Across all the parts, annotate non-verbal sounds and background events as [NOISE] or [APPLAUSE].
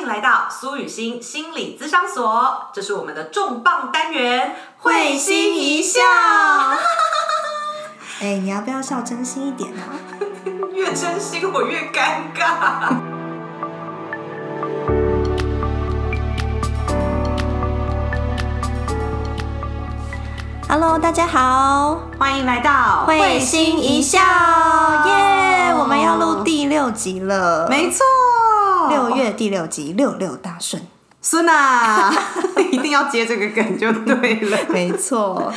迎来到苏雨欣心理咨商所，这是我们的重磅单元——会心一笑。[LAUGHS] 哎，你要不要笑真心一点啊？[LAUGHS] 越真心我越尴尬。[LAUGHS] Hello，大家好，欢迎来到会心一笑，耶！我们要录第六集了，没错，六月第六集，六六大顺，孙啊，[LAUGHS] 一定要接这个梗就对了，[LAUGHS] 没错。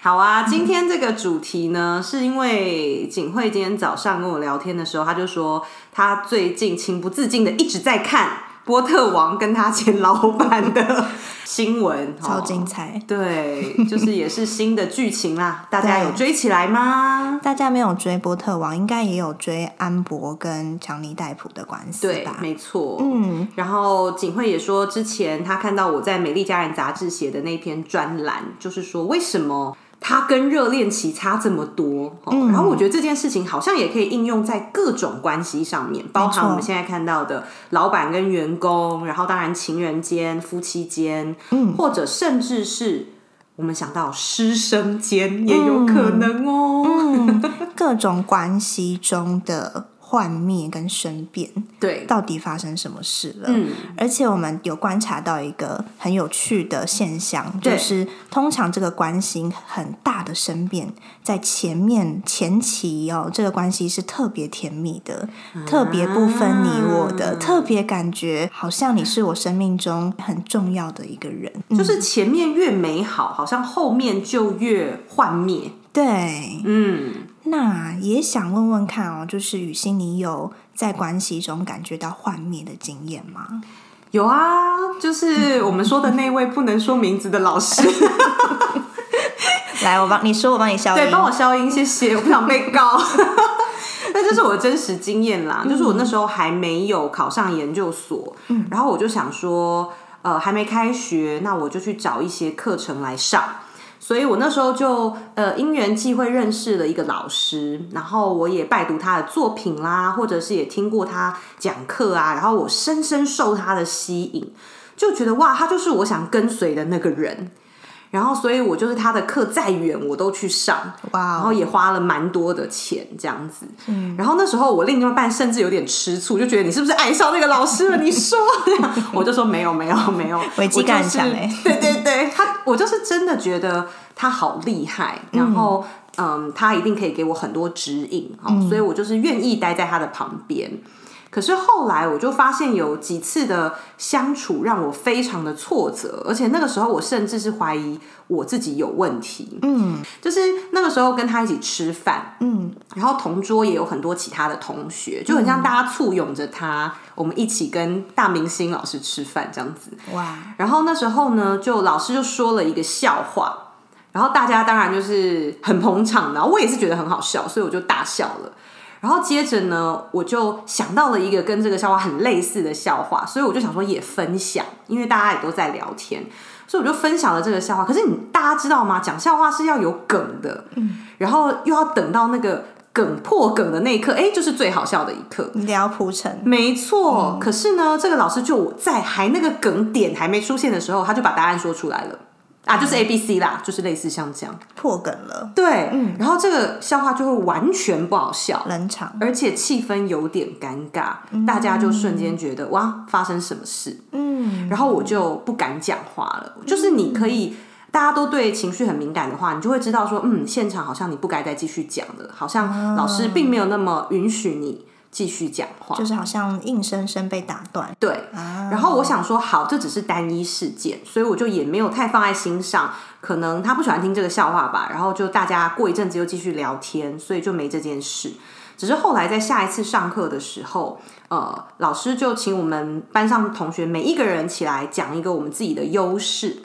好啊，今天这个主题呢，是因为景惠今天早上跟我聊天的时候，他就说他最近情不自禁的一直在看波特王跟他前老板的新闻，[LAUGHS] 超精彩。对，就是也是新的剧情啦，[LAUGHS] 大家有追起来吗？大家没有追波特王，应该也有追安博跟强尼戴普的官司对吧，？没错。嗯，然后景惠也说，之前他看到我在《美丽家人》杂志写的那篇专栏，就是说为什么他跟热恋期差这么多。哦嗯然后我觉得这件事情好像也可以应用在各种关系上面，包含我们现在看到的老板跟员工，然后当然情人间、夫妻间，嗯或者甚至是我们想到师生间也有可能哦。嗯，各种关系中的幻灭跟生变，对，到底发生什么事了？嗯，而且我们有观察到一个很有趣的现象，就是通常这个关系很大的生变，在前面前期哦，这个关系是特别甜蜜的，特别不分你我的，特别感觉好像你是我生命中很重要的一个人。就是前面越美好，好像后面就越幻灭。对，嗯。那也想问问看哦，就是雨欣，你有在关系中感觉到幻灭的经验吗？有啊，就是我们说的那位不能说名字的老师，[LAUGHS] 来，我帮你说，我帮你消音。对，帮我消音，谢谢，我不想被告。[LAUGHS] 那这是我的真实经验啦，就是我那时候还没有考上研究所，然后我就想说，呃，还没开学，那我就去找一些课程来上。所以我那时候就呃因缘际会认识了一个老师，然后我也拜读他的作品啦，或者是也听过他讲课啊，然后我深深受他的吸引，就觉得哇，他就是我想跟随的那个人。然后，所以我就是他的课再远我都去上，哇哦然后也花了蛮多的钱这样子。然后那时候我另一半甚至有点吃醋，就觉得你是不是爱上那个老师了？你说，[LAUGHS] 我就说没有没有没有，危机感很强我就是欸对对对，他我就是真的觉得他好厉害，然后嗯他一定可以给我很多指引，哦所以我就是愿意待在他的旁边。可是后来我就发现有几次的相处让我非常的挫折，而且那个时候我甚至是怀疑我自己有问题。嗯就是那个时候跟他一起吃饭，嗯，然后同桌也有很多其他的同学，就很像大家簇拥着他，我们一起跟大明星老师吃饭这样子。哇，然后那时候呢，就老师就说了一个笑话，然后大家当然就是很捧场，然后我也是觉得很好笑，所以我就大笑了。然后接着呢，我就想到了一个跟这个笑话很类似的笑话，所以我就想说也分享，因为大家也都在聊天，所以我就分享了这个笑话。可是你大家知道吗？讲笑话是要有梗的，嗯然后又要等到那个梗破梗的那一刻，哎，就是最好笑的一刻。你要铺陈，没错，可是呢，这个老师就在还那个梗点还没出现的时候，他就把答案说出来了啊，就是 A B C 啦，就是类似像这样。破梗了，对，然后这个笑话就会完全不好笑，冷场，而且气氛有点尴尬，大家就瞬间觉得哇，发生什么事？嗯，然后我就不敢讲话了。就是你可以，大家都对情绪很敏感的话，你就会知道说，嗯，现场好像你不该再继续讲了，好像老师并没有那么允许你继续讲话。就是好像硬生生被打断，对，啊然后我想说，好，这只是单一事件，所以我就也没有太放在心上。可能他不喜欢听这个笑话吧，然后就大家过一阵子又继续聊天，所以就没这件事。只是后来在下一次上课的时候，呃，老师就请我们班上同学每一个人起来讲一个我们自己的优势。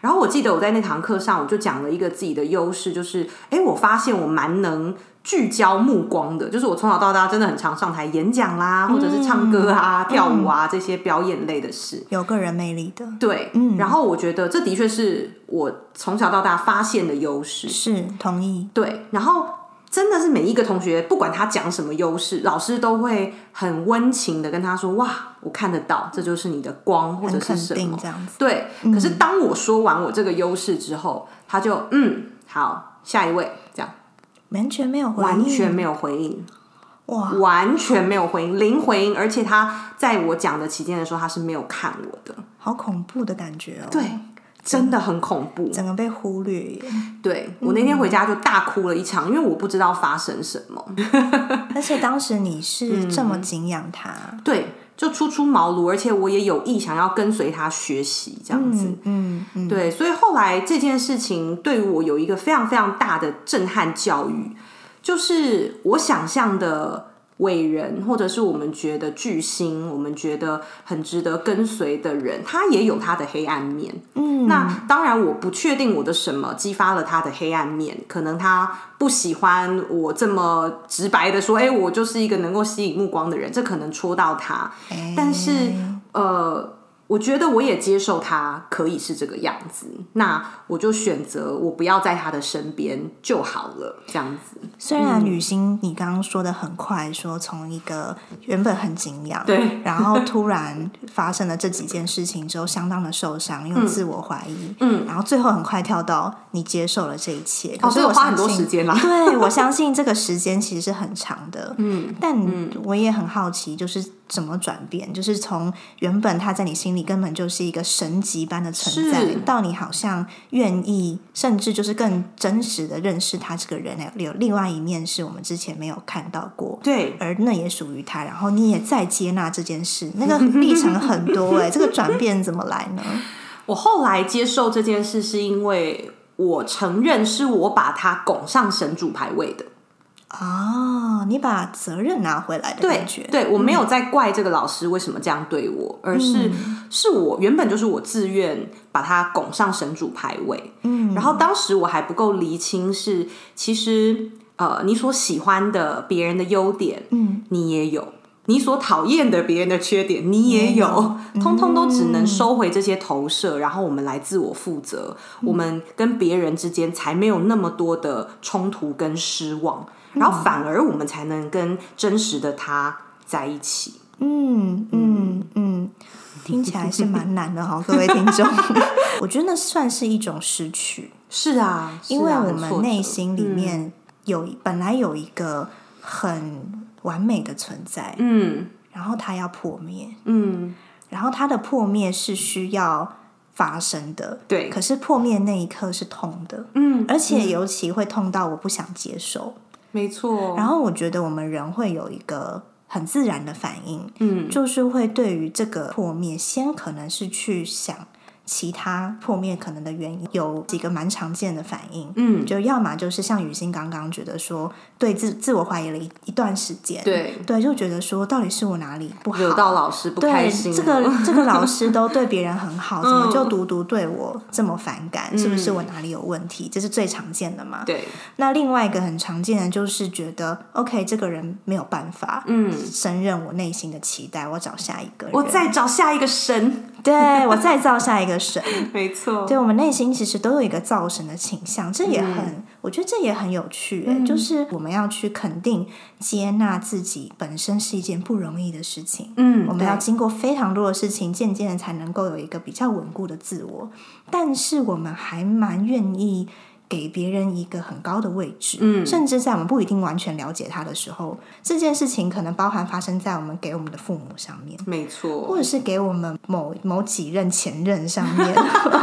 然后我记得我在那堂课上，我就讲了一个自己的优势，就是，哎，我发现我蛮能聚焦目光的，就是我从小到大真的很常上台演讲啦，或者是唱歌啊、[LAUGHS] 跳舞啊这些表演类的事。有个人魅力的，对，然后我觉得这的确是我从小到大发现的优势。是同意，对，然后真的是每一个同学，不管他讲什么优势，老师都会很温情的跟他说：“哇，我看得到，这就是你的光，或者是什么。”这样子。对。可是当我说完我这个优势之后，他就嗯，好，下一位，这样完全没有回应，完全没有回应，哇，完全没有回应，零回应，而且他在我讲的期间的时候，他是没有看我的，好恐怖的感觉哦。对。真的很恐怖，整个被忽略耶。对我那天回家就大哭了一场，因为我不知道发生什么。[LAUGHS] 而且当时你是这么敬仰他，对，就初出茅庐，而且我也有意想要跟随他学习这样子。嗯嗯，对，所以后来这件事情对我有一个非常非常大的震撼教育，就是我想象的。伟人，或者是我们觉得巨星，我们觉得很值得跟随的人，他也有他的黑暗面。嗯，那当然，我不确定我的什么激发了他的黑暗面，可能他不喜欢我这么直白的说，哎，我就是一个能够吸引目光的人，这可能戳到他。但是，呃。我觉得我也接受他可以是这个样子，那我就选择我不要在他的身边就好了，这样子。虽然雨欣，你刚刚说的很快，说从一个原本很敬仰，对，然后突然发生了这几件事情之后，相当的受伤，又自我怀疑，嗯，然后最后很快跳到你接受了这一切，可是我花很多时间啦。[LAUGHS] 对，我相信这个时间其实是很长的，[LAUGHS] 嗯，但我也很好奇，就是。怎么转变？就是从原本他在你心里根本就是一个神级般的存在，到你好像愿意，甚至就是更真实的认识他这个人，有另外一面是我们之前没有看到过。对，而那也属于他。然后你也在接纳这件事，那个历程很多哎，[LAUGHS] 这个转变怎么来呢？我后来接受这件事，是因为我承认是我把他拱上神主牌位的。哦，你把责任拿回来的感觉，对我没有在怪这个老师为什么这样对我，而是是我原本就是我自愿把他拱上神主牌位，嗯，然后当时我还不够厘清，是其实呃，你所喜欢的别人的优点，嗯，你也有；你所讨厌的别人的缺点，你也有，通通都只能收回这些投射，然后我们来自我负责，我们跟别人之间才没有那么多的冲突跟失望。然后反而我们才能跟真实的他在一起。嗯嗯嗯，听起来是蛮难的哈，[LAUGHS] 各位听众。[LAUGHS] 我觉得那算是一种失去。是啊，因为我们内心里面有本来有一个很完美的存在，嗯，然后它要破灭，嗯，然后它的破灭是需要发生的，对。可是破灭那一刻是痛的，嗯，而且尤其会痛到我不想接受。没错，然后我觉得我们人会有一个很自然的反应，嗯，就是会对于这个破灭，先可能是去想。其他破灭可能的原因有几个蛮常见的反应，嗯，就要么就是像雨欣刚刚觉得说对自自我怀疑了一一段时间，对对，就觉得说到底是我哪里不好，惹到老师不开心，这个这个老师都对别人很好，[LAUGHS] 怎么就独独对我这么反感？是不是我哪里有问题？这是最常见的嘛？对。那另外一个很常见的就是觉得，OK，这个人没有办法，嗯，胜任我内心的期待，我找下一个人，我再找下一个神。对我再造下一个神，[LAUGHS] 没错。对我们内心其实都有一个造神的倾向，这也很，我觉得这也很有趣。就是我们要去肯定、接纳自己本身是一件不容易的事情。嗯，我们要经过非常多的事情，渐渐的才能够有一个比较稳固的自我。但是我们还蛮愿意。给别人一个很高的位置，嗯，甚至在我们不一定完全了解他的时候，这件事情可能包含发生在我们给我们的父母上面，没错，或者是给我们某某几任前任上面，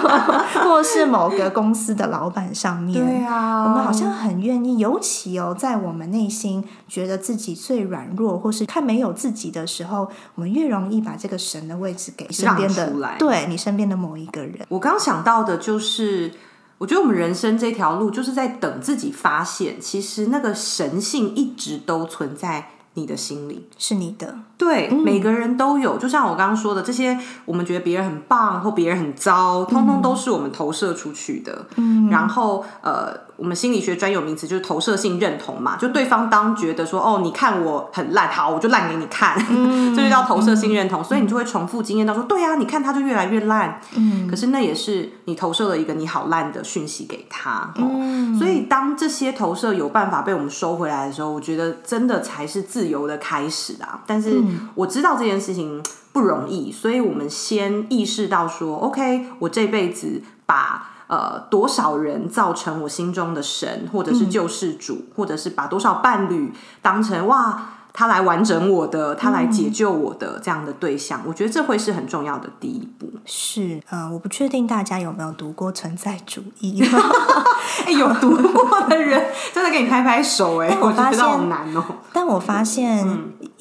[LAUGHS] 或是某个公司的老板上面，对啊，我们好像很愿意，尤其哦，在我们内心觉得自己最软弱，或是看没有自己的时候，我们越容易把这个神的位置给身边的，对你身边的某一个人。我刚想到的就是。我觉得我们人生这条路，就是在等自己发现，其实那个神性一直都存在你的心里。是你的，对，每个人都有。就像我刚刚说的，这些我们觉得别人很棒或别人很糟，通通都是我们投射出去的。嗯，然后呃，我们心理学专有名词就是投射性认同嘛，就对方当觉得说哦，你看我很烂，好，我就烂给你看，[LAUGHS] 这就叫投射性认同。所以你就会重复经验到说，对啊，你看他就越来越烂。嗯，可是那也是你投射了一个你好烂的讯息给他。嗯，所以当这些投射有办法被我们收回来的时候，我觉得真的才是自由的开始啊。但是我知道这件事情不容易，所以我们先意识到说，OK，我这辈子把呃多少人造成我心中的神，或者是救世主，或者是把多少伴侣当成哇。他来完整我的，他来解救我的这样的对象，我觉得这会是很重要的第一步。是，嗯，我不确定大家有没有读过存在主义。[LAUGHS] 哎，有读过的人真的给你拍拍手哎，[LAUGHS] 我觉得好难哦。但我发现，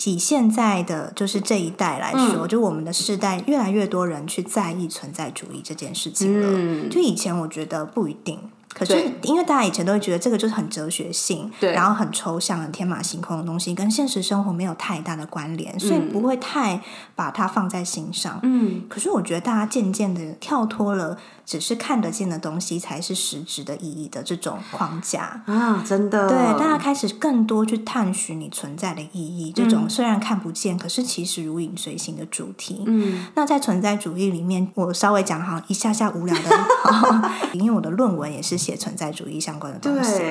以现在的就是这一代来说，就我们的世代，越来越多人去在意存在主义这件事情了。就以前我觉得不一定。可是，因为大家以前都会觉得这个就是很哲学性，然后很抽象、很天马行空的东西，跟现实生活没有太大的关联，所以不会太把它放在心上。嗯，可是我觉得大家渐渐的跳脱了。只是看得见的东西才是实质的意义的这种框架啊，真的对，大家开始更多去探寻你存在的意义。这种虽然看不见，可是其实如影随形的主题。嗯，那在存在主义里面，我稍微讲好一下下无聊的，[LAUGHS] 因为我的论文也是写存在主义相关的东西。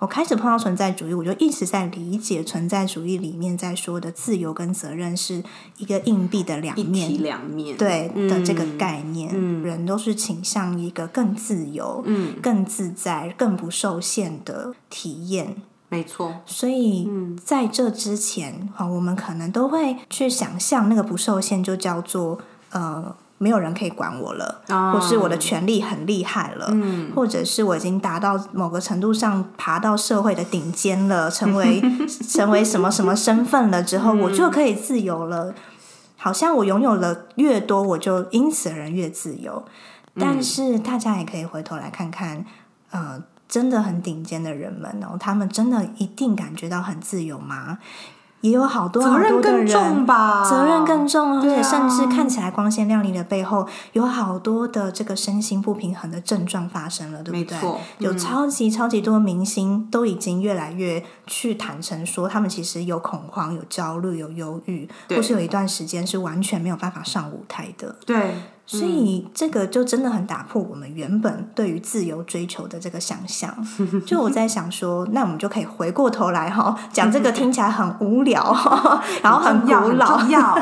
我开始碰到存在主义，我就一直在理解存在主义里面在说的自由跟责任是一个硬币的两面，两面对的这个概念。人都是倾向一个更自由、更自在、更不受限的体验。没错，所以在这之前啊，我们可能都会去想象那个不受限就叫做呃。没有人可以管我了，或是我的权力很厉害了，或者是我已经达到某个程度上，爬到社会的顶尖了，[LAUGHS] 成为成为什么什么身份了之后，我就可以自由了。好像我拥有了越多，我就因此而越自由。但是大家也可以回头来看看，呃，真的很顶尖的人们哦，他们真的一定感觉到很自由吗？也有好多好多的人，责任更重，而且甚至看起来光鲜亮丽的背后，有好多的这个身心不平衡的症状发生了，对不对？有超级超级多明星都已经越来越去坦诚说，他们其实有恐慌、有焦虑、有忧郁，或是有一段时间是完全没有办法上舞台的。对。所以这个就真的很打破我们原本对于自由追求的这个想象。[LAUGHS] 就我在想说，那我们就可以回过头来哈，讲这个听起来很无聊，[LAUGHS] 然后很古老。要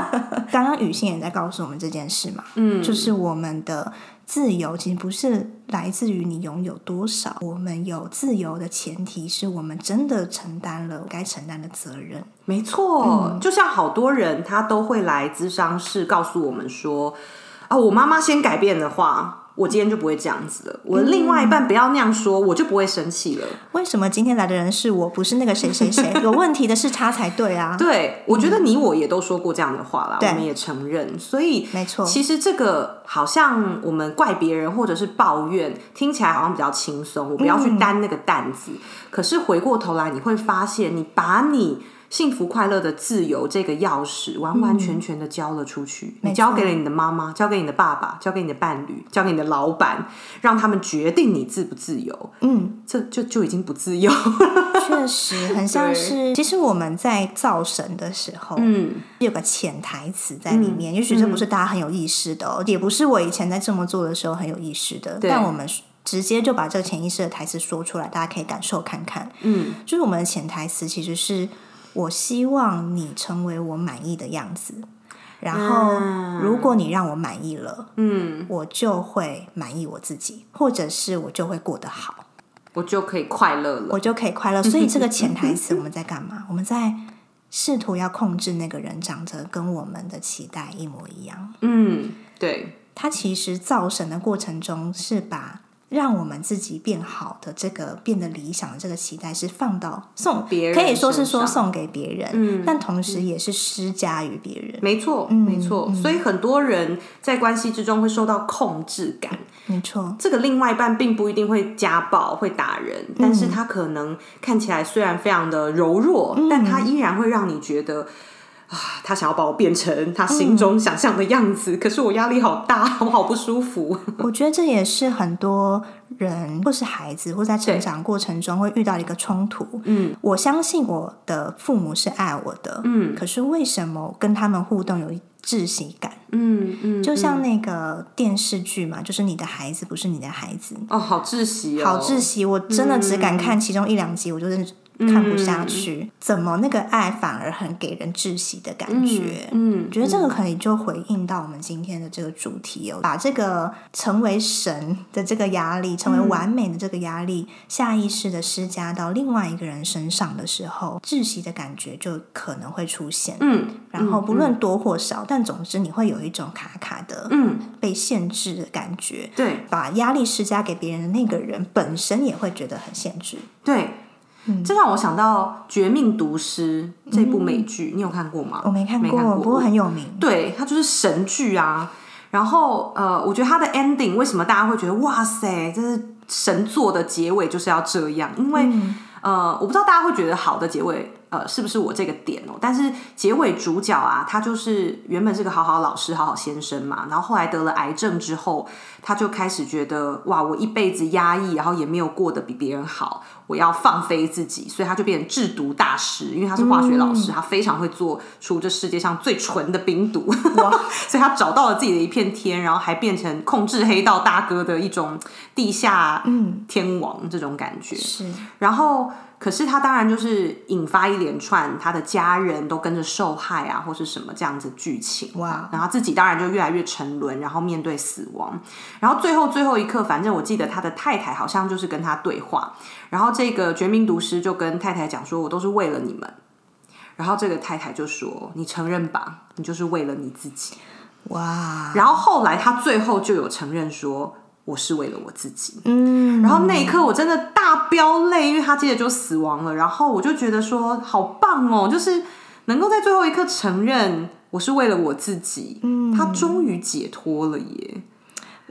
刚刚雨欣也在告诉我们这件事嘛，嗯，就是我们的自由其实不是来自于你拥有多少，我们有自由的前提是我们真的承担了该承担的责任。没错，就像好多人他都会来咨商室告诉我们说。啊，我妈妈先改变的话，我今天就不会这样子了。我的另外一半不要那样说，我就不会生气了。为什么今天来的人是我，不是那个谁谁谁？[LAUGHS] 有问题的是他才对啊！对，我觉得你我也都说过这样的话了，我们也承认。所以，没错，其实这个好像我们怪别人或者是抱怨，听起来好像比较轻松，我不要去担那个担子。可是回过头来，你会发现，你把你。幸福快乐的自由这个钥匙，完完全全的交了出去。你交给了你的妈妈，交给你的爸爸，交给你的伴侣，交给你的老板，让他们决定你自不自由。嗯，这就就已经不自由。[LAUGHS] 确实，很像是其实我们在造神的时候，嗯，有个潜台词在里面。也许这不是大家很有意识的，也不是我以前在这么做的时候很有意识的。但我们直接就把这个潜意识的台词说出来，大家可以感受看看。嗯，就是我们的潜台词其实是。我希望你成为我满意的样子，然后如果你让我满意了，嗯，我就会满意我自己，或者是我就会过得好，我就可以快乐了，我就可以快乐。所以这个 [LAUGHS] 潜台词我们在干嘛？我们在试图要控制那个人长得跟我们的期待一模一样。嗯，对，他其实造神的过程中是把。让我们自己变好的这个变得理想的这个期待是放到送别人，可以说是说送给别人，嗯，但同时也是施加于别人。没错，没错。所以很多人在关系之中会受到控制感，没错，这个另外一半并不一定会家暴、会打人，但是他可能看起来虽然非常的柔弱，但他依然会让你觉得。啊，他想要把我变成他心中想象的样子，可是我压力好大，我好不舒服。[LAUGHS] 我觉得这也是很多人或是孩子或在成长过程中会遇到一个冲突。嗯，我相信我的父母是爱我的，嗯，可是为什么跟他们互动有窒息感？嗯嗯，就像那个电视剧嘛，就是你的孩子不是你的孩子。哦，好窒息，好窒息！我真的只敢看其中一两集，我就认。看不下去，怎么那个爱反而很给人窒息的感觉？嗯，觉得这个可以就回应到我们今天的这个主题哦，把这个成为神的这个压力，成为完美的这个压力，下意识的施加到另外一个人身上的时候，窒息的感觉就可能会出现。嗯，然后不论多或少，但总之你会有一种卡卡的，嗯，被限制的感觉。对，把压力施加给别人的那个人本身也会觉得很限制。对。这让我想到《绝命毒师》这部美剧，你有看过吗？我没看过，不过很有名。对，它就是神剧啊。然后，呃，我觉得它的 ending 为什么大家会觉得哇塞，这是神作的结尾就是要这样？因为，呃，我不知道大家会觉得好的结尾。呃，是不是我这个点哦？但是结尾主角啊，他就是原本是个好好老师、好好先生嘛，然后后来得了癌症之后，他就开始觉得哇，我一辈子压抑，然后也没有过得比别人好，我要放飞自己，所以他就变成制毒大师，因为他是化学老师，他非常会做出这世界上最纯的冰毒，[LAUGHS] 所以他找到了自己的一片天，然后还变成控制黑道大哥的一种地下天王这种感觉，是，然后。可是他当然就是引发一连串他的家人都跟着受害啊，或是什么这样子剧情哇，然后自己当然就越来越沉沦，然后面对死亡，然后最后最后一刻，反正我记得他的太太好像就是跟他对话，然后这个绝命毒师就跟太太讲说：“我都是为了你们。”然后这个太太就说：“你承认吧，你就是为了你自己。”哇！然后后来他最后就有承认说。我是为了我自己，嗯，然后那一刻我真的大飙泪，因为他接着就死亡了，然后我就觉得说好棒哦，就是能够在最后一刻承认我是为了我自己，嗯，他终于解脱了耶，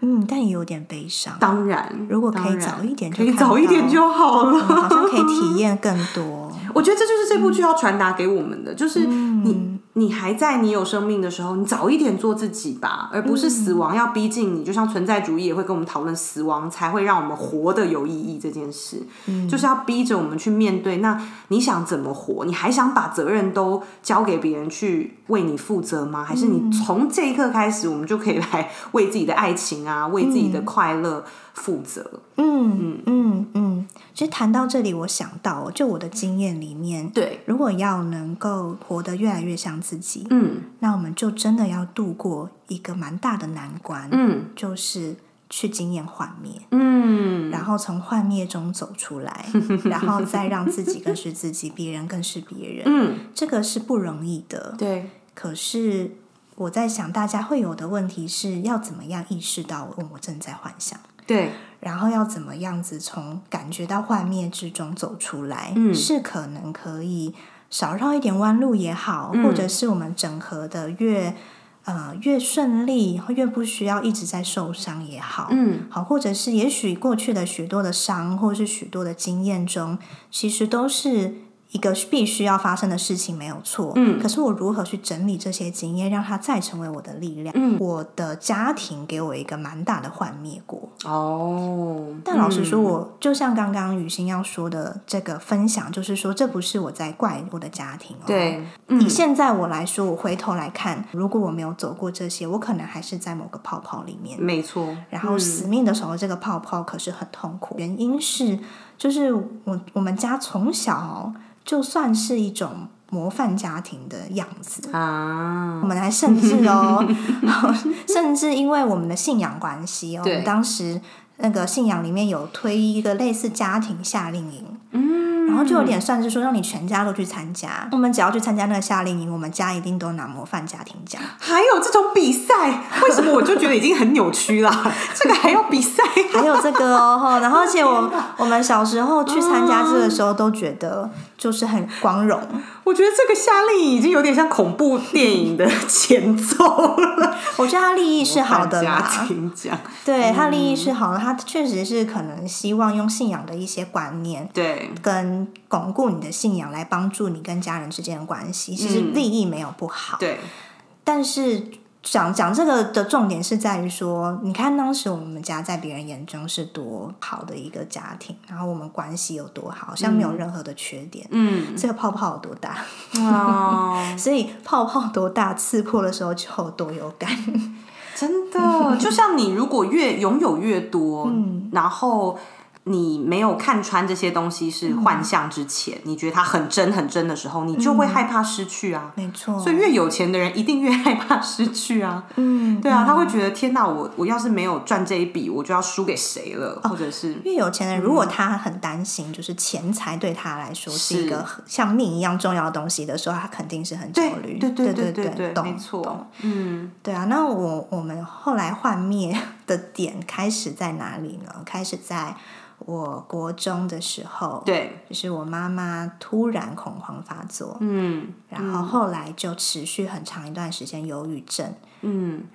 嗯，但也有点悲伤。当然，如果可以早一点，可以早一点就好了，好像可以体验更多。我觉得这就是这部剧要传达给我们的，就是你。你还在你有生命的时候，你早一点做自己吧，而不是死亡要逼近你。就像存在主义也会跟我们讨论，死亡才会让我们活得有意义这件事，就是要逼着我们去面对。那你想怎么活？你还想把责任都交给别人去为你负责吗？还是你从这一刻开始，我们就可以来 [LAUGHS] 为自己的爱情啊，为自己的快乐？负责，嗯嗯嗯。嗯，其实谈到这里，我想到，就我的经验里面，对，如果要能够活得越来越像自己，嗯，那我们就真的要度过一个蛮大的难关，嗯，就是去经验幻灭，嗯，然后从幻灭中走出来，[LAUGHS] 然后再让自己更是自己，别人更是别人，嗯，这个是不容易的，对。可是我在想，大家会有的问题是要怎么样意识到我正在幻想？对，然后要怎么样子从感觉到幻灭之中走出来？嗯，是可能可以少绕一点弯路也好，或者是我们整合的越呃越顺利，越不需要一直在受伤也好，嗯，好，或者是也许过去的许多的伤，或是许多的经验中，其实都是。一个必须要发生的事情没有错，嗯，可是我如何去整理这些经验，让它再成为我的力量？嗯，我的家庭给我一个蛮大的幻灭过哦。但老实说，我就像刚刚雨欣要说的这个分享，就是说，这不是我在怪我的家庭哦。对，以现在我来说，我回头来看，如果我没有走过这些，我可能还是在某个泡泡里面，没错。然后死命的守候这个泡泡，可是很痛苦。原因是，就是我我们家从小。就算是一种模范家庭的样子啊，我们还甚至哦，[LAUGHS] [LAUGHS] 甚至因为我们的信仰关系哦，我们当时那个信仰里面有推一个类似家庭夏令营，嗯，然后就有点算是说让你全家都去参加，我们只要去参加那个夏令营，我们家一定都拿模范家庭奖。还有这种比赛？为什么我就觉得已经很扭曲了，[LAUGHS] 这个还要比赛？还有这个哦，然后而且我我们小时候去参加这个时候都觉得就是很光荣，我觉得这个夏令营已经有点像恐怖电影的前奏了。[LAUGHS] 我觉得他利益是好的家啦，对他利益是好的，他确实是可能希望用信仰的一些观念对。跟巩固你的信仰来帮助你跟家人之间的关系，其实利益没有不好，对，但是讲讲这个的重点是在于说，你看当时我们家在别人眼中是多好的一个家庭，然后我们关系有多好，好像没有任何的缺点。嗯，[LAUGHS] 这个泡泡有多大？哦，[LAUGHS] 所以泡泡多大，刺破的时候就有多有感。真的，就像你如果越拥有越多，然后。你没有看穿这些东西是幻象之前，你觉得它很真很真的时候，你就会害怕失去啊。没错，所以越有钱的人一定越害怕失去啊。嗯，对啊，他会觉得天哪，我我要是没有赚这一笔，我就要输给谁了，或者是越有钱的人，如果他很担心，就是钱财对他来说是一个像命一样重要的东西的时候，他肯定是很焦虑。对对对对没错。嗯，对啊，那我我们后来幻灭的点开始在哪里呢？开始在我国中的时候，对，就是我妈妈突然恐慌发作，嗯然后后来就持续很长一段时间忧郁症，嗯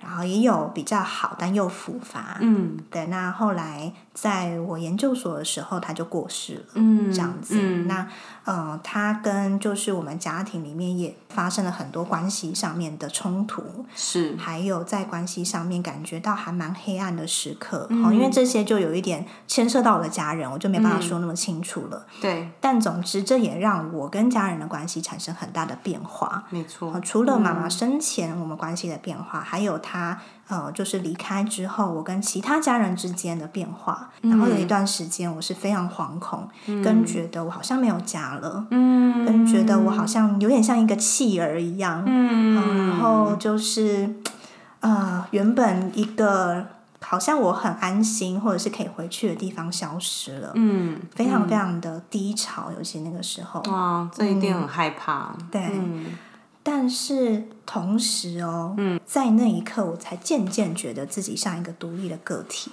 然后也有比较好，但又复发。嗯对，那后来在我研究所的时候，他就过世了。嗯，这样子，嗯那呃，他跟就是我们家庭里面也发生了很多关系上面的冲突，是还有在关系上面感觉到还蛮黑暗的时刻，嗯哦，因为这些就有一点牵涉到我的家人，我就没办法说那么清楚了。对，但总之，这也让我跟家人的关系产生很大的变化。没错哦，除了妈妈生前我们关系的变化，还有他呃，就是离开之后，我跟其他家人之间的变化。然后有一段时间，我是非常惶恐，跟觉得我好像没有家了，嗯，跟觉得我好像有点像一个弃儿一样。嗯，然后就是呃，原本一个好像我很安心或者是可以回去的地方消失了，嗯，非常非常的低潮，尤其那个时候。哇，这一定很害怕，对，嗯但是同时哦，嗯在那一刻，我才渐渐觉得自己像一个独立的个体。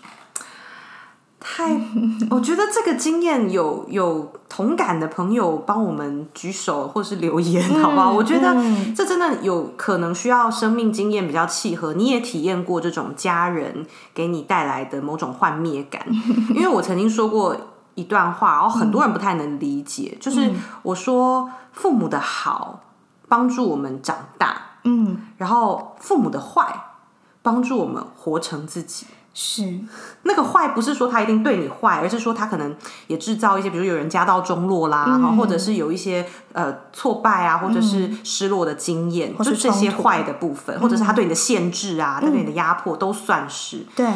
太，[LAUGHS] 我觉得这个经验有有同感的朋友帮我们举手或是留言，好不好？我觉得嗯这真的有可能需要生命经验比较契合，你也体验过这种家人给你带来的某种幻灭感。[LAUGHS] 因为我曾经说过一段话，然后很多人不太能理解，就是我说父母的好帮助我们长大，嗯，然后父母的坏帮助我们活成自己。是，[LAUGHS] 那个坏不是说他一定对你坏，而是说他可能也制造一些，比如有人家道中落啦，嗯。或者是有一些呃挫败啊，或者是失落的经验，或就是这些坏的部分，或者是他对你的限制啊，他对你的压迫都算是。对，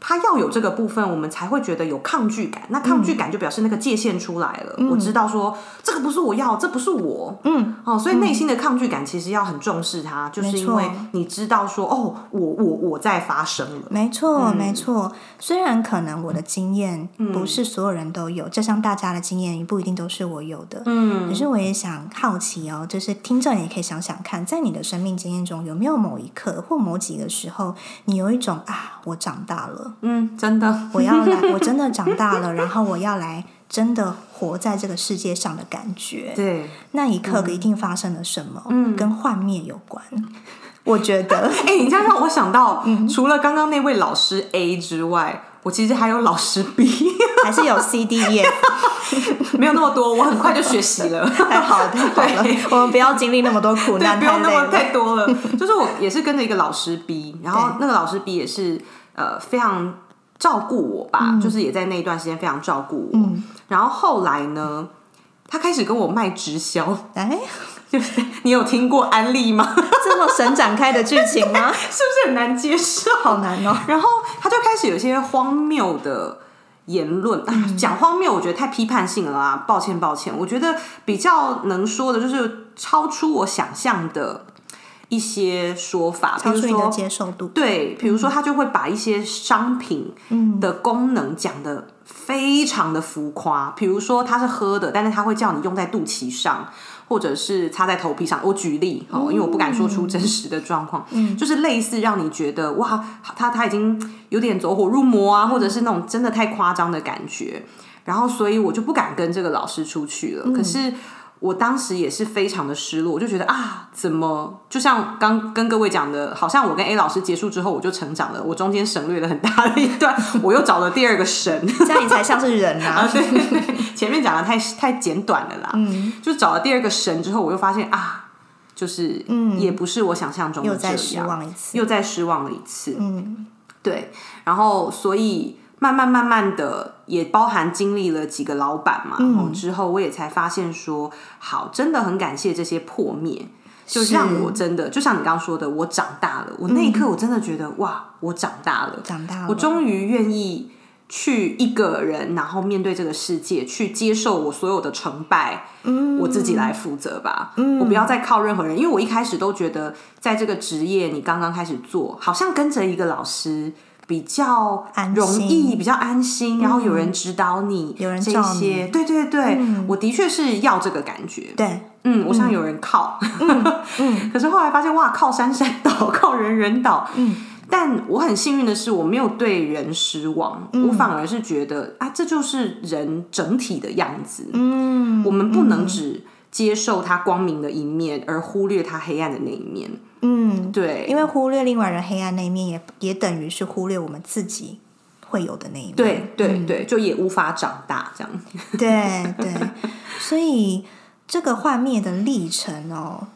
他要有这个部分，我们才会觉得有抗拒感。那抗拒感就表示那个界限出来了。我知道说这个不是我要，这不是我。嗯，哦，所以内心的抗拒感其实要很重视它，就是因为你知道说哦，我我我在发生了。没错，嗯没错。虽然可能我的经验不是所有人都有，就像大家的经验也不一定都是我有的。嗯可是我也想好奇哦，就是听众也可以想想看，在你的生命经验中，有没有某一刻或某几个时候，你有一种啊，我长大了，嗯，真的。我要来，我真的长大了，然后我要来真的活在这个世界上的感觉。对，那一刻一定发生了什么？嗯，跟幻灭有关。[LAUGHS] 我觉得，哎、你这样让我想到，嗯除了刚刚那位老师 A 之外，我其实还有老师 B，[LAUGHS] 还是有 C D E，[LAUGHS] 没有那么多，我很快就学习了。太好了，太好了，我们不要经历那么多苦，难，不要那么太多了。就是我也是跟着一个老师 B，然后那个老师 B 也是呃非常照顾我吧，就是也在那一段时间非常照顾我。嗯然后后来呢，他开始跟我卖直销，哎，[LAUGHS] 就是你有听过安利吗？[LAUGHS] 这么神展开的剧情吗？[LAUGHS] 是不是很难接受？好难哦。然后他就开始有一些荒谬的言论，啊讲、荒谬我觉得太批判性了啊，抱歉抱歉，我觉得比较能说的就是超出我想象的一些说法，比如说。接受度。对，比如说他就会把一些商品的功能讲的非常的浮夸，比如说它是喝的，但是他会叫你用在肚脐上，或者是擦在头皮上。我举例哦，因为我不敢说出真实的状况，嗯，就是类似让你觉得哇，他他已经有点走火入魔啊，或者是那种真的太夸张的感觉，然后所以我就不敢跟这个老师出去了。可是。我当时也是非常的失落，我就觉得啊，怎么就像刚跟各位讲的，好像我跟 A 老师结束之后，我就成长了，我中间省略了很大的一段，我又找了第二个神，[LAUGHS] 这样你才像是人啊！对对对，前面讲的太太简短了啦，嗯，就找了第二个神之后，我又发现啊，就是嗯，也不是我想象中的这样，又再失望一次，又再失望了一次，嗯，对，然后所以。慢慢慢慢的，也包含经历了几个老板嘛，嗯、之后我也才发现说，好，真的很感谢这些破灭，就让我真的，就像你刚刚说的，我长大了。我那一刻，我真的觉得，哇，我长大了，长大了，我终于愿意去一个人，然后面对这个世界，去接受我所有的成败，嗯，我自己来负责吧，嗯，我不要再靠任何人，因为我一开始都觉得，在这个职业，你刚刚开始做，好像跟着一个老师。比较容易，比较安心，然后有人指导你，有人这些，对对对，我的确是要这个感觉，对，嗯，我想有人靠，嗯，[LAUGHS] 可是后来发现哇，靠山山倒，靠人人倒，嗯，但我很幸运的是，我没有对人失望，我反而是觉得啊，这就是人整体的样子，嗯，我们不能只接受他光明的一面，而忽略他黑暗的那一面。嗯，对，因为忽略另外人黑暗那一面，也也等于是忽略我们自己会有的那一面。对对对，就也无法长大这样。对对，所以这个幻灭的历程哦，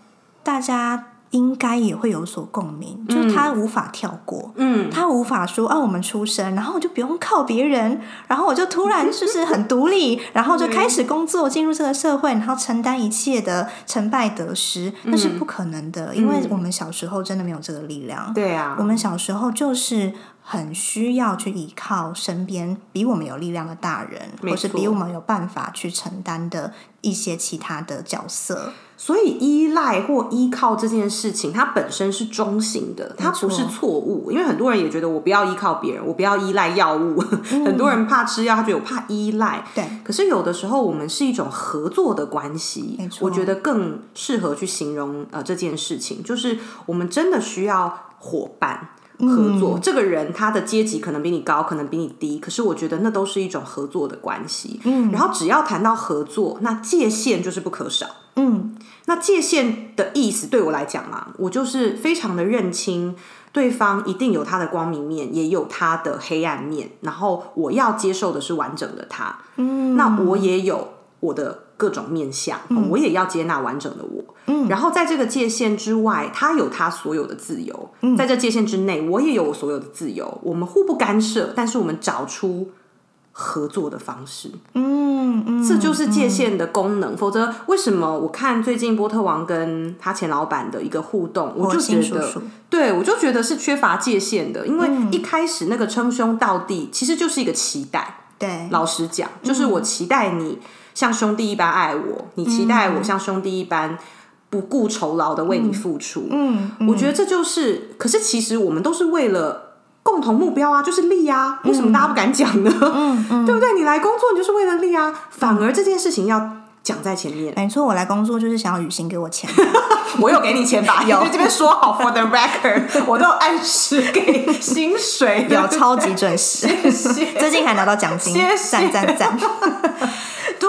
大家。应该也会有所共鸣，就是他无法跳过，嗯，他无法说啊，我们出生，然后我就不用靠别人，[LAUGHS] 然后我就突然就是很独立，[LAUGHS] 然后就开始工作，进入这个社会，然后承担一切的成败得失，那是不可能的，因为我们小时候真的没有这个力量，对啊，我们小时候就是很需要去依靠身边比我们有力量的大人，或是比我们有办法去承担的一些其他的角色。所以依赖或依靠这件事情，它本身是中性的，它不是错误。因为很多人也觉得我不要依靠别人，我不要依赖药物。很多人怕吃药，他觉得我怕依赖。对。可是有的时候，我们是一种合作的关系。我觉得更适合去形容呃这件事情，就是我们真的需要伙伴。合作，这个人他的阶级可能比你高，可能比你低，可是我觉得那都是一种合作的关系。嗯，然后只要谈到合作，那界限就是不可少。嗯，那界限的意思对我来讲嘛，我就是非常的认清对方一定有他的光明面，也有他的黑暗面，然后我要接受的是完整的他。嗯，那我也有我的。各种面相，我也要接纳完整的我。嗯，然后在这个界限之外，他有他所有的自由；在这界限之内，我也有我所有的自由。我们互不干涉，但是我们找出合作的方式。嗯嗯，这就是界限的功能。否则，为什么我看最近波特王跟他前老板的一个互动，我就觉得，对我就觉得是缺乏界限的。因为一开始那个称兄道弟，其实就是一个期待。对，老实讲，就是我期待你。像兄弟一般爱我，你期待我像兄弟一般不顾酬劳的为你付出。嗯，我觉得这就是，可是其实我们都是为了共同目标啊，就是利啊。为什么大家不敢讲呢？嗯嗯，[LAUGHS] 对不对？你来工作，你就是为了利啊。反而这件事情要讲在前面。没错，我来工作就是想要雨欣给我钱。[LAUGHS] 我有给你钱吧？[LAUGHS] 有，这边说好 for the record，我都按时给薪水，有超级准时。最近还拿到奖金，赞赞赞。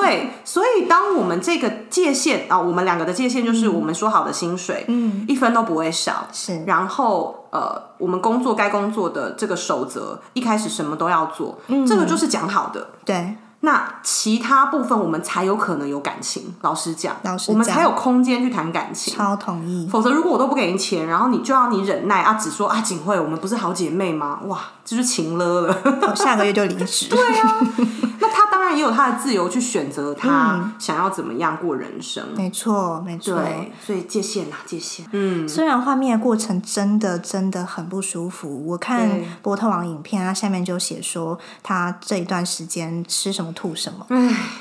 对，所以当我们这个界限啊，我们两个的界限就是我们说好的薪水，嗯，一分都不会少，是。然后呃，我们工作该工作的这个守则，一开始什么都要做，嗯，这个就是讲好的，对。那其他部分我们才有可能有感情。老实讲，老实讲，我们才有空间去谈感情。超同意。否则，如果我都不给你钱，然后你就要你忍耐啊，只说啊，景惠，我们不是好姐妹吗？哇，这就情了了。[LAUGHS] 下个月就离职。[LAUGHS] 对啊。那他当然也有他的自由去选择他想要怎么样过人生。没错，没错。对，所以界限啊，界限。嗯。虽然画面的过程真的真的很不舒服，我看波特王影片，他下面就写说他这一段时间吃什么吐什么。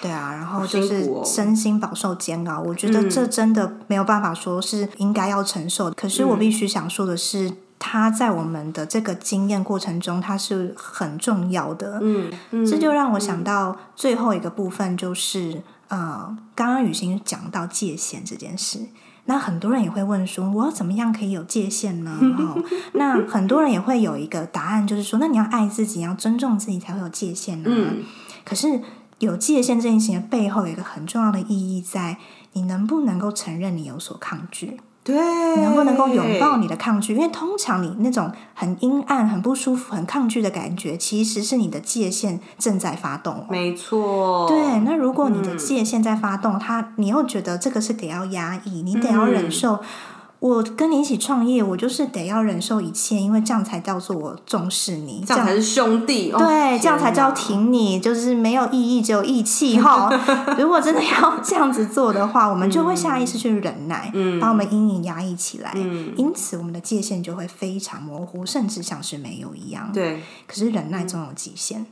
对啊，然后就是身心饱受煎熬，我觉得这真的没有办法说是应该要承受。可是我必须想说的是，他在我们的这个经验过程中，他是很重要的。嗯，这就让我想到最后一个部分，就是呃，刚刚雨欣讲到界限这件事。那很多人也会问说，我要怎么样可以有界限呢？哦，[LAUGHS] 那很多人也会有一个答案，就是说，那你要爱自己，要尊重自己，才会有界限呢。嗯可是有界限这件事情的背后，有一个很重要的意义在，你能不能够承认你有所抗拒？对，你能不能够拥抱你的抗拒？因为通常你那种很阴暗、很不舒服、很抗拒的感觉，其实是你的界限正在发动哦。没错，对，那如果你的界限在发动，它你又觉得这个是得要压抑，你得要忍受。我跟你一起创业，我就是得要忍受一切，因为这样才叫做我重视你，这样才是兄弟。哦对，这样才叫挺你，就是没有意义，只有义气 [LAUGHS] 哈。如果真的要这样子做的话，我们就会下意识去忍耐，把我们阴影压抑起来，嗯因此我们的界限就会非常模糊，甚至像是没有一样。对可是忍耐总有极限，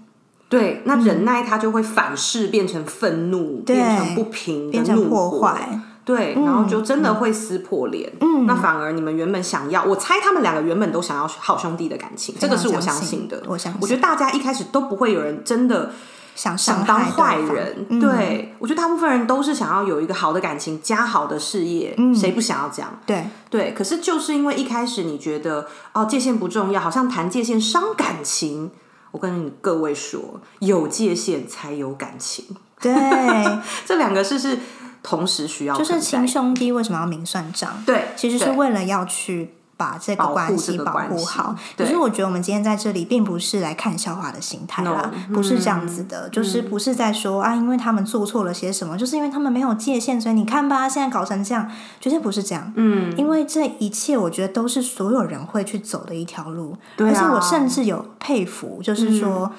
对，那忍耐它就会反噬，变成愤怒，变成不平变成破坏。对，然后就真的会撕破脸。嗯，那反而你们原本想要，我猜他们两个原本都想要好兄弟的感情，这个是我相信的。我相信我觉得大家一开始都不会有人真的想想当坏人。嗯对，我觉得大部分人都是想要有一个好的感情加好的事业，嗯谁不想要这样？对对，可是就是因为一开始你觉得哦界限不重要，好像谈界限伤感情。我跟你各位说，有界限才有感情，对，[LAUGHS] 这两个事是同时需要就是亲兄弟为什么要明算账？对，其实是为了要去把这个关系保护好。可是我觉得我们今天在这里并不是来看笑话的心态啦 No，不是这样子的，就是不是在说啊，因为他们做错了些什么，就是因为他们没有界限，所以你看吧，现在搞成这样，绝对不是这样。嗯，因为这一切我觉得都是所有人会去走的一条路，对啊而且我甚至有佩服，就是说，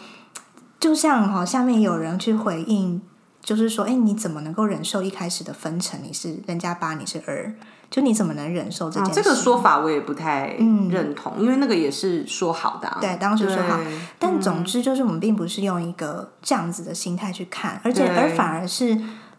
就像哈、下面有人去回应。就是说，哎，你怎么能够忍受一开始的分成？你是人家八，你是二，就你怎么能忍受这啊件事？这个说法我也不太认同，因为那个也是说好的、啊。对当时说好但总之就是我们并不是用一个这样子的心态去看，而且而反而是，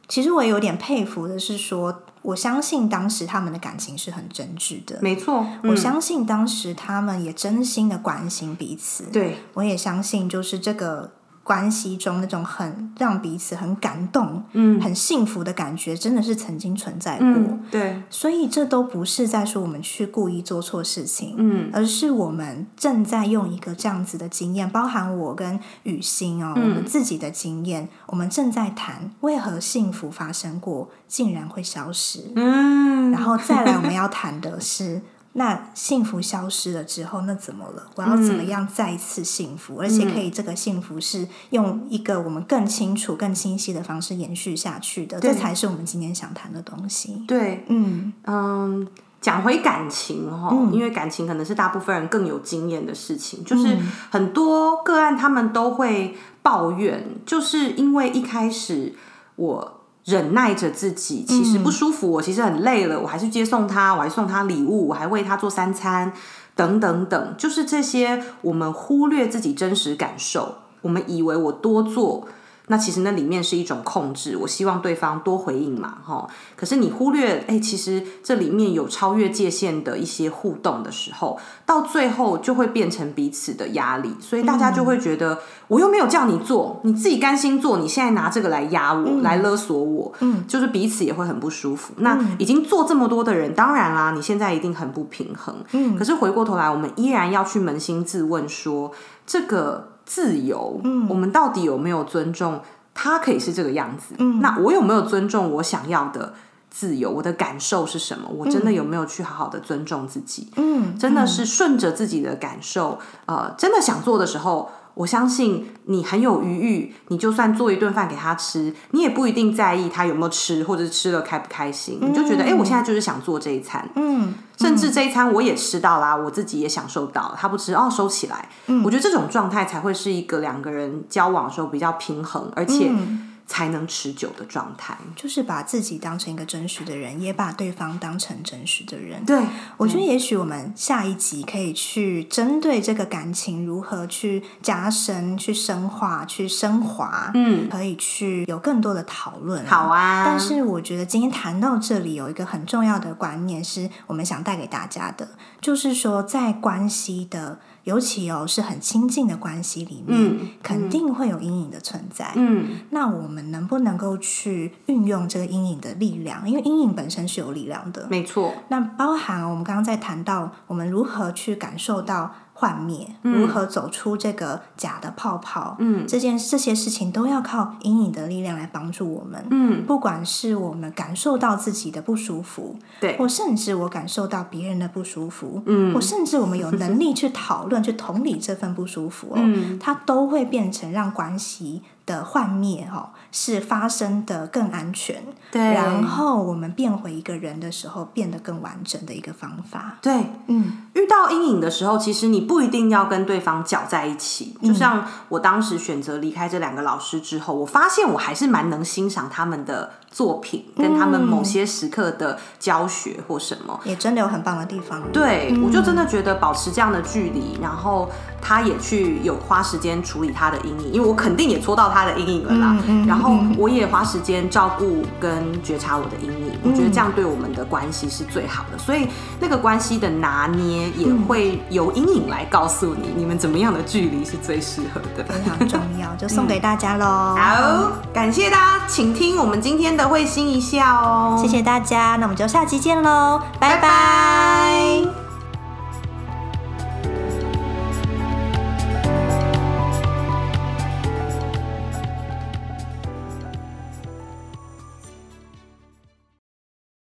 其实我有点佩服的是说，我相信当时他们的感情是很真挚的，没错，我嗯相信当时他们也真心的关心彼此，对我也相信就是这个。关系中那种很让彼此很感动、嗯。很幸福的感觉，真的是曾经存在过。嗯，对，所以这都不是在说我们去故意做错事情，嗯。而是我们正在用一个这样子的经验，包含我跟雨欣哦，我们自己的经验，我们正在谈为何幸福发生过竟然会消失，嗯，然后再来我们要谈的是。那幸福消失了之后，那怎么了？我要怎么样再一次幸福，而且可以这个幸福是用一个我们更清楚、更清晰的方式延续下去的，这才是我们今天想谈的东西。对，嗯，嗯，讲回感情哈，因为感情可能是大部分人更有经验的事情，嗯就是很多个案他们都会抱怨，就是因为一开始我。忍耐着自己，其实不舒服，我其实很累了，我还是接送他，我还送他礼物，我还为他做三餐，等等等，就是这些我们忽略自己真实感受，我们以为我多做。那其实那里面是一种控制，我希望对方多回应嘛，哈。可是你忽略，哎，其实这里面有超越界限的一些互动的时候，到最后就会变成彼此的压力，所以大家就会觉得，我又没有叫你做，你自己甘心做，你现在拿这个来压我，来勒索我，嗯，就是彼此也会很不舒服。那已经做这么多的人，当然啦，你现在一定很不平衡，嗯。可是回过头来，我们依然要去扪心自问说，这个。自由，嗯，我们到底有没有尊重他可以是这个样子？嗯，那我有没有尊重我想要的自由？我的感受是什么？我真的有没有去好好的尊重自己？嗯，真的是顺着自己的感受，呃，真的想做的时候。我相信你很有余裕，你就算做一顿饭给他吃，你也不一定在意他有没有吃，或者是吃了开不开心。你就觉得，哎、我现在就是想做这一餐，嗯，甚至这一餐我也吃到啦，我自己也享受到，他不吃哦，收起来。我觉得这种状态才会是一个两个人交往的时候比较平衡，而且才能持久的状态。就是把自己当成一个真实的人，也把对方当成真实的人。对，我觉得也许我们下一集可以去针对这个感情如何去加深、去深化、去升华，嗯，可以去有更多的讨论。好啊。但是我觉得今天谈到这里，有一个很重要的观念是我们想带给大家的，就是说在关系的。尤其哦是很亲近的关系里面，肯定会有阴影的存在。嗯，那我们能不能够去运用这个阴影的力量？因为阴影本身是有力量的，没错。那包含我们刚刚在谈到我们如何去感受到。幻灭，如何走出这个假的泡泡？嗯，这件这些事情都要靠阴影的力量来帮助我们。嗯，不管是我们感受到自己的不舒服，对，或甚至我感受到别人的不舒服，嗯，或甚至我们有能力去讨论、去同理这份不舒服，嗯，它都会变成让关系。的幻灭哈是发生的更安全，对，然后我们变回一个人的时候变得更完整的一个方法。对，嗯，遇到阴影的时候，其实你不一定要跟对方搅在一起。就像我当时选择离开这两个老师之后，我发现我还是蛮能欣赏他们的作品，跟他们某些时刻的教学或什么，也真的有很棒的地方。对，我就真的觉得保持这样的距离，然后他也去有花时间处理他的阴影，因为我肯定也戳到他。他的阴影了啦，然后我也花时间照顾跟觉察我的阴影，我觉得这样对我们的关系是最好的，所以那个关系的拿捏也会由阴影来告诉你，你们怎么样的距离是最适合的，非常重要，就送给大家喽。[LAUGHS] 好，感谢大家，请听我们今天的会心一笑哦，谢谢大家，那我们就下期见喽，拜拜。